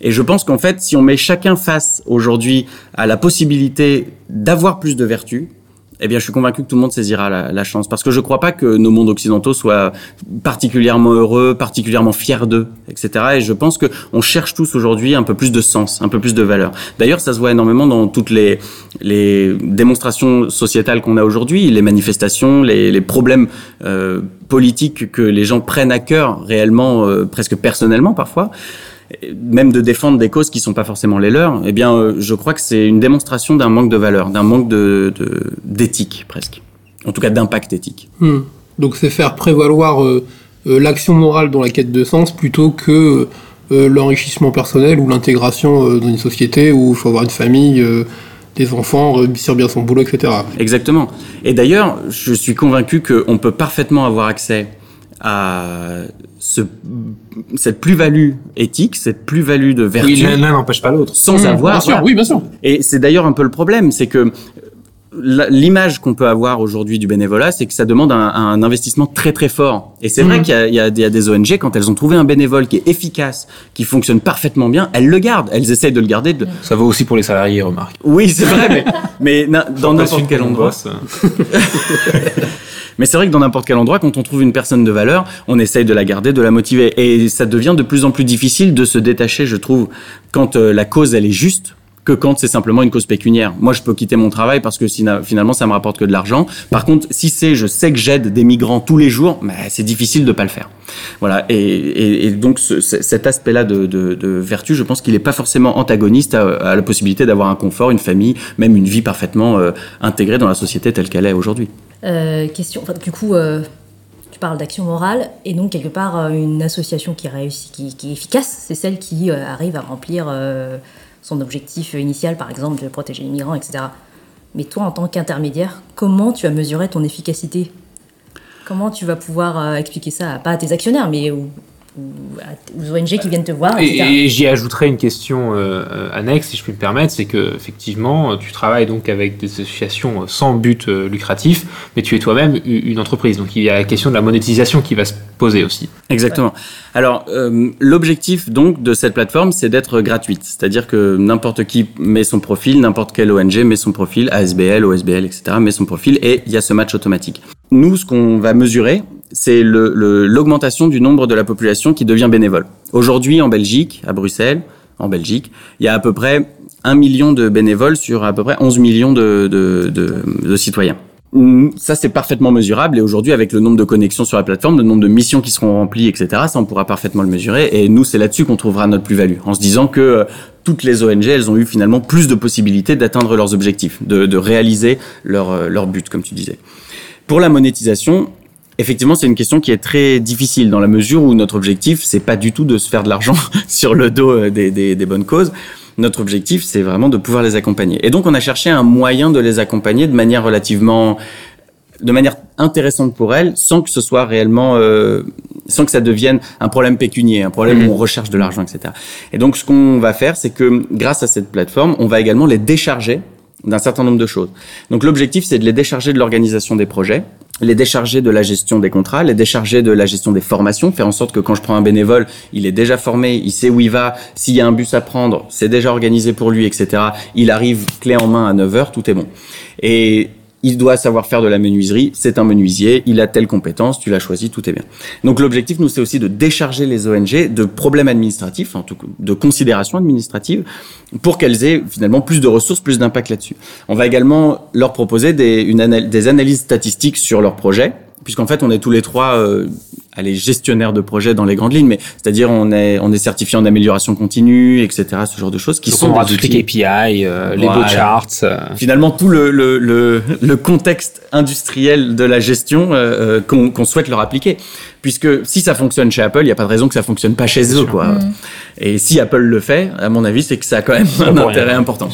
Et je pense qu'en fait, si on met chacun face aujourd'hui à la possibilité d'avoir plus de vertu, eh bien, je suis convaincu que tout le monde saisira la, chance. Parce que je ne crois pas que nos mondes occidentaux soient particulièrement heureux, particulièrement fiers d'eux, etc. Et je pense que on cherche tous aujourd'hui un peu plus de sens, un peu plus de valeur. D'ailleurs, ça se voit énormément dans toutes les, les démonstrations sociétales qu'on a aujourd'hui, les manifestations, les, les problèmes euh, politiques que les gens prennent à cœur réellement, euh, presque personnellement parfois même de défendre des causes qui sont pas forcément les leurs, eh bien, euh, je crois que c'est une démonstration d'un manque de valeur, d'un manque de d'éthique presque. En tout cas, d'impact éthique. Hmm. Donc c'est faire prévaloir euh, euh, l'action morale dans la quête de sens plutôt que euh, l'enrichissement personnel ou l'intégration euh, dans une société où il faut avoir une famille, des enfants, réussir bien son boulot, etc. Exactement. Et d'ailleurs, je suis convaincu qu'on peut parfaitement avoir accès à ce, cette plus-value éthique, cette plus-value de vertu, Oui, l'un l'un n'empêche pas l'autre. sans Hmm, avoir. bien sûr, voilà. oui, bien sûr. Et c'est d'ailleurs un peu le problème, c'est que l'image qu'on peut avoir aujourd'hui du bénévolat, c'est que ça demande un, un investissement très très fort. Et c'est vrai Mhm. qu'il y a, y des- il y a des ONG, quand elles ont trouvé un bénévole qui est efficace, qui fonctionne parfaitement bien, elles le gardent. Elles essayent de le garder. de- Ça vaut aussi pour les salariés, remarque. Oui, c'est vrai, mais, mais na- dans n'importe quel endroit. Mais c'est vrai que dans n'importe quel endroit, quand on trouve une personne de valeur, on essaye de la garder, de la motiver. Et ça devient de plus en plus difficile de se détacher, je trouve, quand euh, la cause, elle est juste que quand c'est simplement une cause pécuniaire. Moi, je peux quitter mon travail parce que finalement, ça me rapporte que de l'argent. Par contre, si c'est, je sais que j'aide des migrants tous les jours, bah, c'est difficile de pas le faire. Voilà. Et, donc, ce- ce- cet aspect-là de, vertu, je pense qu'il n'est pas forcément antagoniste à, à la possibilité d'avoir un confort, une famille, même une vie parfaitement euh, intégrée dans la société telle qu'elle est aujourd'hui. Euh, question, du coup, euh, tu parles d'action morale, et donc quelque part, euh, une association qui réussit, qui, est efficace, c'est celle qui arrive à remplir son objectif initial, par exemple, de protéger les migrants, etc. Mais toi, en tant qu'intermédiaire, comment tu as mesuré ton efficacité? Comment tu vas pouvoir expliquer ça, pas à tes actionnaires, mais aux, aux ONG qui viennent te voir. etc. Et, et j'y ajouterai une question euh, euh, annexe, si je puis me permettre, c'est que effectivement, tu travailles donc avec des associations euh, sans but euh, lucratif, mais tu es toi-même une entreprise. Donc il y a la question de la monétisation qui va se poser aussi. Exactement. Alors, euh, l'objectif donc de cette plateforme, c'est d'être gratuite. C'est-à-dire que n'importe qui met son profil, n'importe quelle ONG met son profil, ASBL, OSBL, etc., met son profil et il y a ce match automatique. Nous, ce qu'on va mesurer, c'est le- le- l'augmentation du nombre de la population qui devient bénévole. Aujourd'hui, en Belgique, à Bruxelles, en Belgique, il y a à peu près un million de bénévoles sur à peu près 11 millions de, de, de, de citoyens. Ça, c'est parfaitement mesurable. Et aujourd'hui, avec le nombre de connexions sur la plateforme, le nombre de missions qui seront remplies, etc., ça, on pourra parfaitement le mesurer. Et nous, c'est là-dessus qu'on trouvera notre plus-value. En se disant que euh, toutes les ONG, elles ont eu finalement plus de possibilités d'atteindre leurs objectifs, de, de réaliser leur, euh, leur but, comme tu disais. Pour la monétisation, effectivement, c'est une question qui est très difficile dans la mesure où notre objectif, c'est pas du tout de se faire de l'argent sur le dos euh, des, des, des bonnes causes. Notre objectif, c'est vraiment de pouvoir les accompagner. Et donc, on a cherché un moyen de les accompagner de manière relativement, de manière intéressante pour elles, sans que ce soit réellement, euh, sans que ça devienne un problème pécunier, un problème où on recherche de l'argent, etc. Et donc, ce qu'on va faire, c'est que grâce à cette plateforme, on va également les décharger d'un certain nombre de choses. Donc, l'objectif, c'est de les décharger de l'organisation des projets, les décharger de la gestion des contrats, les décharger de la gestion des formations, faire en sorte que quand je prends un bénévole, il est déjà formé, il sait où il va, s'il y a un bus à prendre, c'est déjà organisé pour lui, etc. Il arrive clé en main à 9h, tout est bon. Et il doit savoir faire de la menuiserie, c'est un menuisier, il a telle compétence, tu l'as choisi, tout est bien. Donc l'objectif, nous, c'est aussi de décharger les ONG de problèmes administratifs, en tout cas, de considérations administratives, pour qu'elles aient finalement plus de ressources, plus d'impact là-dessus. On va également leur proposer des, des analyses statistiques sur leurs projets, puisqu'en fait, on est tous les trois euh, allez, gestionnaires de projets dans les grandes lignes, mais c'est-à-dire on est, on est certifié en amélioration continue, etc., ce genre de choses qui Donc, sont on les. KPI, euh, les Voilà. beaux charts. euh, Finalement, tout le, le, le, le contexte industriel de la gestion euh, euh, qu'on qu'on souhaite leur appliquer. Puisque si ça fonctionne chez Apple, il n'y a pas de raison que ça fonctionne pas chez eux. Quoi. Et si Apple le fait, à mon avis, c'est que ça a quand même un intérêt rien, important.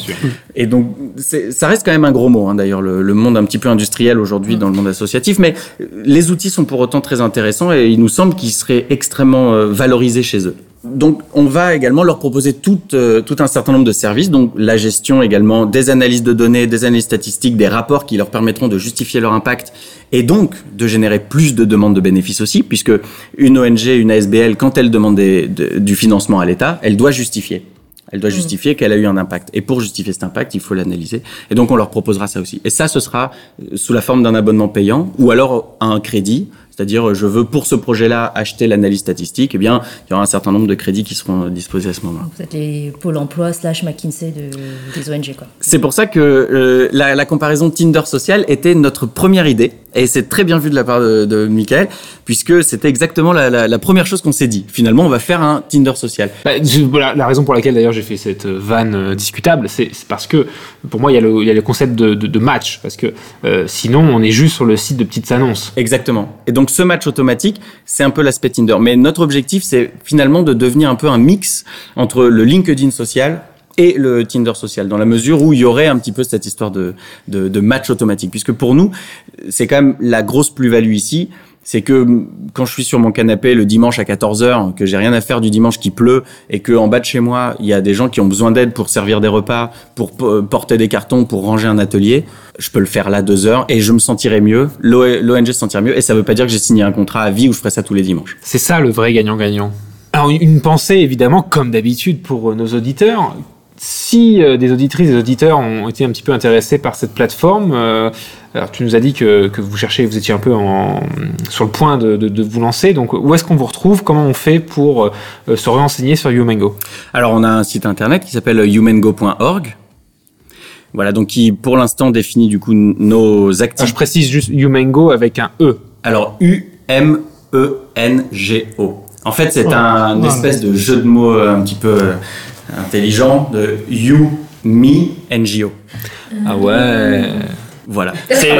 Et donc, ça reste quand même un gros mot, hein, d'ailleurs, le, le monde un petit peu industriel aujourd'hui dans le monde associatif. Mais euh, les outils sont pour autant très intéressants et il nous semble qu'ils seraient extrêmement euh, valorisés chez eux. Donc, on va également leur proposer tout, euh, tout un certain nombre de services, donc la gestion également des analyses de données, des analyses statistiques, des rapports qui leur permettront de justifier leur impact et donc de générer plus de demandes de bénéfices aussi, puisque une ONG, une ASBL, quand elle demande des- de- du financement à l'État, elle doit justifier. Elle doit justifier qu'elle a eu un impact. Et pour justifier cet impact, il faut l'analyser. Et donc, on leur proposera ça aussi. Et ça, ce sera euh, sous la forme d'un abonnement payant ou alors un crédit. C'est-à-dire, je veux pour ce projet-là acheter l'analyse statistique. Eh bien, il y aura un certain nombre de crédits qui seront disposés à ce moment-là. Vous êtes les pôles emploi slash McKinsey de, des ONG. Quoi. C'est pour ça que euh, la, la comparaison Tinder social était notre première idée. Et c'est très bien vu de la part de, de Michael, puisque c'était exactement la, la, la première chose qu'on s'est dit. Finalement, on va faire un Tinder social. Bah, la raison pour laquelle d'ailleurs j'ai fait cette euh, vanne euh, discutable, c'est c'est parce que pour moi il y a le, il y a le concept de, de- de match, parce que euh, sinon on est juste sur le site de petites annonces. Exactement. Et donc ce match automatique, c'est un peu l'aspect Tinder. Mais notre objectif, c'est finalement de devenir un peu un mix entre le LinkedIn social et le Tinder social, dans la mesure où il y aurait un petit peu cette histoire de, de match automatique. Puisque pour nous, c'est quand même la grosse plus-value ici, c'est que mm, quand je suis sur mon canapé le dimanche à 14h, que j'ai rien à faire du dimanche qui pleut, et que en bas de chez moi, il y a des gens qui ont besoin d'aide pour servir des repas, pour p- porter des cartons, pour ranger un atelier, je peux le faire là deux heures et je me sentirai mieux, l'ONG se sentira mieux, et ça veut pas dire que j'ai signé un contrat à vie où je ferai ça tous les dimanches. C'est ça le vrai gagnant-gagnant. Alors une- pensée évidemment, comme d'habitude pour euh, nos auditeurs. Si euh, des auditrices et des auditeurs ont été un petit peu intéressés par cette plateforme, euh, alors tu nous as dit que, que vous cherchez, vous étiez un peu en, sur le point de, de- de vous lancer. Donc où est-ce qu'on vous retrouve? Comment on fait pour euh, se renseigner sur Youmango Alors on a un site internet qui s'appelle humango.org. Voilà, donc qui pour l'instant définit du coup nos Alors, Je activités. précise juste Youmango avec un E. Alors U-M-E-N-G-O. En fait, c'est un voilà. espèce de jeu de mots euh, un petit peu euh, intelligent de You, Me, NGO. Ah ouais. Voilà. C'est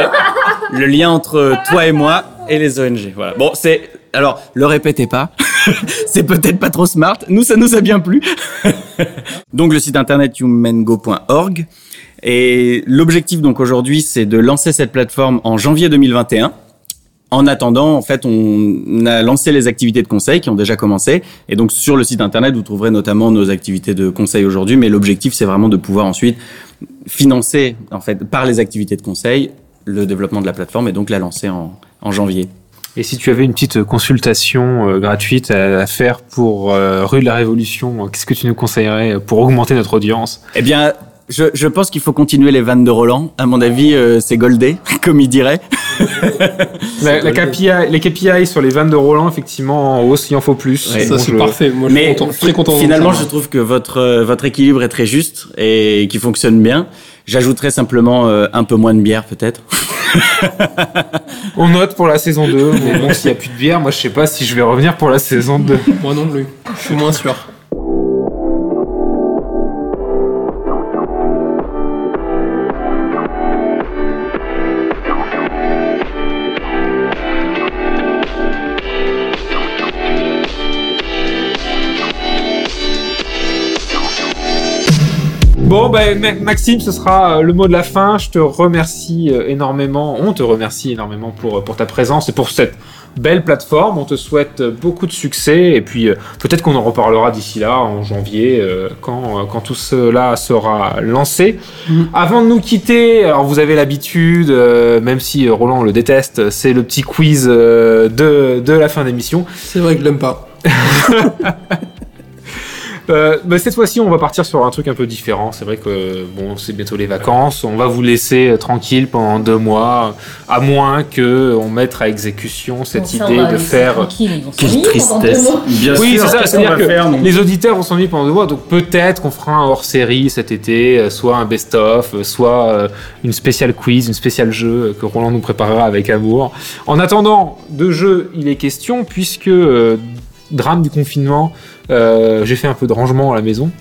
le lien entre toi et moi et les ONG. Voilà. Bon, c'est alors le répétez pas. c'est peut-être pas trop smart. Nous, ça nous a bien plu. donc le site internet humango.org et l'objectif donc aujourd'hui, c'est de lancer cette plateforme en janvier 2021. en attendant, en fait, on a lancé les activités de conseil qui ont déjà commencé. Et donc, sur le site internet, vous trouverez notamment nos activités de conseil aujourd'hui. Mais l'objectif, c'est vraiment de pouvoir ensuite financer, en fait, par les activités de conseil, le développement de la plateforme et donc la lancer en, en janvier. Et si tu avais une petite consultation euh, gratuite à, à faire pour euh, Rue de la Révolution, qu'est-ce que tu nous conseillerais pour augmenter notre audience? Eh bien, je, je pense qu'il faut continuer les vannes de Roland. À mon avis, euh, c'est goldé, comme il dirait. la, la KPI, Les KPI sur les vannes de Roland, effectivement, en hausse, il en faut plus. Ouais, Ça, c'est parfait. Moi, je suis content, très content. finalement, je trouve que votre euh, votre équilibre est très juste et qui fonctionne bien. J'ajouterais simplement euh, un peu moins de bière, peut-être. On note pour la saison 2, mais bon, s'il n'y a plus de bière, moi je sais pas si je vais revenir pour la saison 2. Moi non plus. Je suis moins sûr. Bon, ben Ma- Maxime, ce sera euh, le mot de la fin. Je te remercie euh, énormément. On te remercie énormément pour, euh, pour ta présence et pour cette belle plateforme. On te souhaite beaucoup de succès. Et puis, peut-être qu'on en reparlera d'ici là, en janvier, quand, quand tout cela sera lancé. Mhm. Avant de nous quitter, alors vous avez l'habitude, même si Roland le déteste, c'est le petit quiz de, de la fin d'émission. C'est vrai que je l'aime pas. Euh, bah, cette fois-ci, on va partir sur un truc un peu différent. C'est vrai que bon, c'est bientôt les vacances. On va vous laisser euh, tranquille pendant deux mois, à moins que on mette à exécution cette Bon, idée de faire. tranquille, ils vont Quelle s'ennuyer pendant deux tristesse. mois. Bien Oui, c'est ça. C'est-à-dire que faire, les auditeurs vont s'ennuyer pendant deux mois. Donc peut-être qu'on fera un hors-série cet été, euh, soit un best-of, euh, soit euh, une spéciale quiz, une spéciale jeu euh, que Roland nous préparera avec amour. En attendant, de jeu, il est question puisque euh, drame du confinement, euh, j'ai fait un peu de rangement à la maison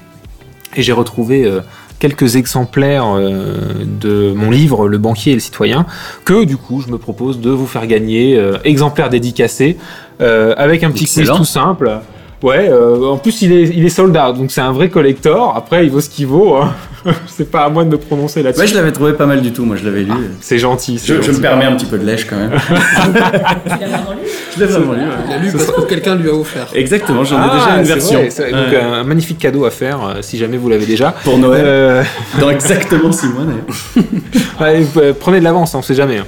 et j'ai retrouvé euh, quelques exemplaires euh, de mon livre Le banquier et le citoyen que du coup je me propose de vous faire gagner exemplaires dédicacés avec un petit Excellent. quiz tout simple. Ouais, en plus il est, il est soldat, donc c'est un vrai collector. Après, il vaut ce qu'il vaut. Hein. c'est pas à moi de me prononcer là-dessus. Ouais, je l'avais trouvé pas mal du tout. Moi, je l'avais lu. C'est gentil. Je, me permets un petit peu de lèche quand même. Tu l'as vraiment lu Je l'ai vraiment lu. ouais. Il a lu parce que quelqu'un lui a offert. Exactement, j'en ai Ah, déjà une version. vrai, donc Ouais. un magnifique cadeau à faire euh, si jamais vous l'avez déjà. Pour Noël, Euh, dans exactement six mois d'ailleurs. Ouais, prenez de l'avance, hein, on sait jamais. hein.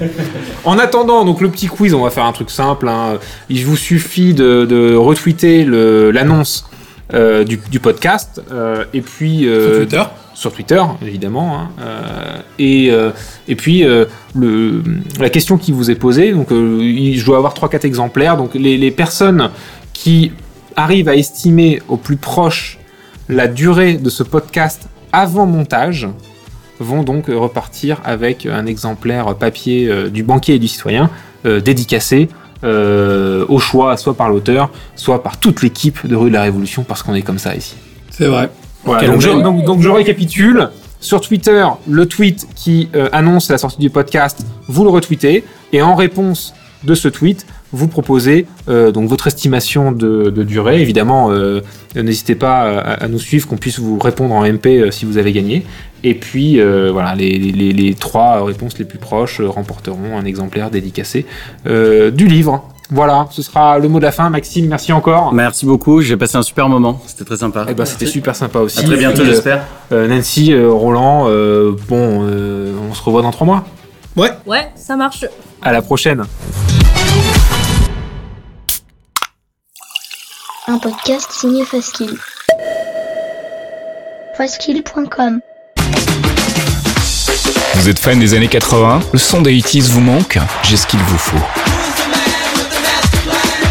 En attendant, donc le petit quiz, on va faire un truc simple. hein. Il vous suffit de, de retweeter l'annonce euh, du, du podcast euh, et puis euh, Sur Twitter. Sur Twitter, évidemment. hein, euh, et, euh, et puis, euh, la question qui vous est posée, donc je dois avoir 3-4 exemplaires. Donc les, personnes qui arrivent à estimer au plus proche la durée de ce podcast avant montage vont donc repartir avec un exemplaire papier du banquier et du citoyen dédicacé au choix, soit par l'auteur, soit par toute l'équipe de Rue de la Révolution, parce qu'on est comme ça ici. C'est vrai. Voilà, donc, je, honneur. donc, donc je récapitule. Sur Twitter, le tweet qui euh, annonce la sortie du podcast, vous le retweetez. Et en réponse de ce tweet, vous proposez euh, donc votre estimation de, de durée. Évidemment, euh, n'hésitez pas à, à nous suivre, qu'on puisse vous répondre en MP si vous avez gagné. Et puis, voilà, les, les- les trois réponses les plus proches remporteront un exemplaire dédicacé du livre. Voilà, ce sera le mot de la fin. Maxime, merci encore. Merci beaucoup, j'ai passé un super moment. C'était très sympa. Eh ben, c'était super sympa aussi. à très bientôt, euh, j'espère. euh, Nancy, euh, Roland, euh, bon, euh, on se revoit dans trois mois. Ouais. Ouais, ça marche. À la prochaine. Un podcast signé Faskill. Faskill.com Vous êtes fan des années 80 Le son des 80s vous manque? J'ai ce qu'il vous faut.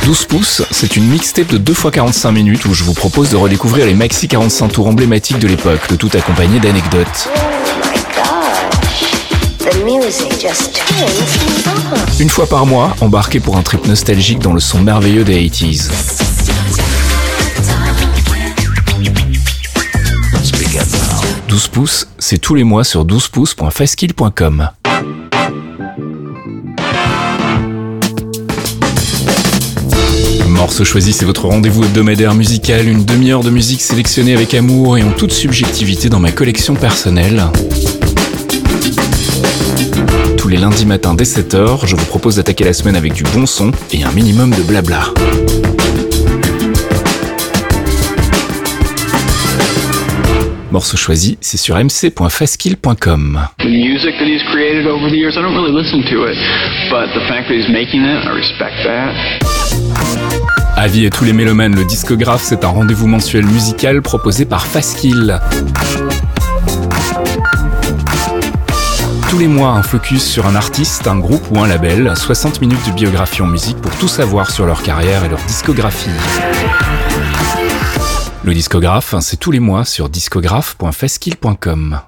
12 pouces, c'est une mixtape de 2 x 45 minutes où je vous propose de redécouvrir les maxi 45 tours emblématiques de l'époque, le tout accompagné d'anecdotes. on. Une fois par mois, embarquez pour un trip nostalgique dans le son merveilleux des 80s. « 12 pouces, c'est tous les mois sur 12pouces.faskill.com. Morceau choisi, c'est votre rendez-vous hebdomadaire musical, une demi-heure de musique sélectionnée avec amour et en toute subjectivité dans ma collection personnelle. Tous les les lundis matins dès 7h, je vous propose d'attaquer la semaine avec du bon son et un minimum de blabla. Morceau choisi, c'est sur mc.faskill.com. The music that he's created over the years, I don't really listen to it, but the fact that he's making it, I respect that. Avis et tous les mélomanes, le discographe, c'est un rendez-vous mensuel musical proposé par Faskill. Tous les mois, un focus sur un artiste, un groupe ou un label, 60 minutes de biographie en musique pour tout savoir sur leur carrière et leur discographie. Le discographe, c'est tous les mois sur discographe.faskill.com.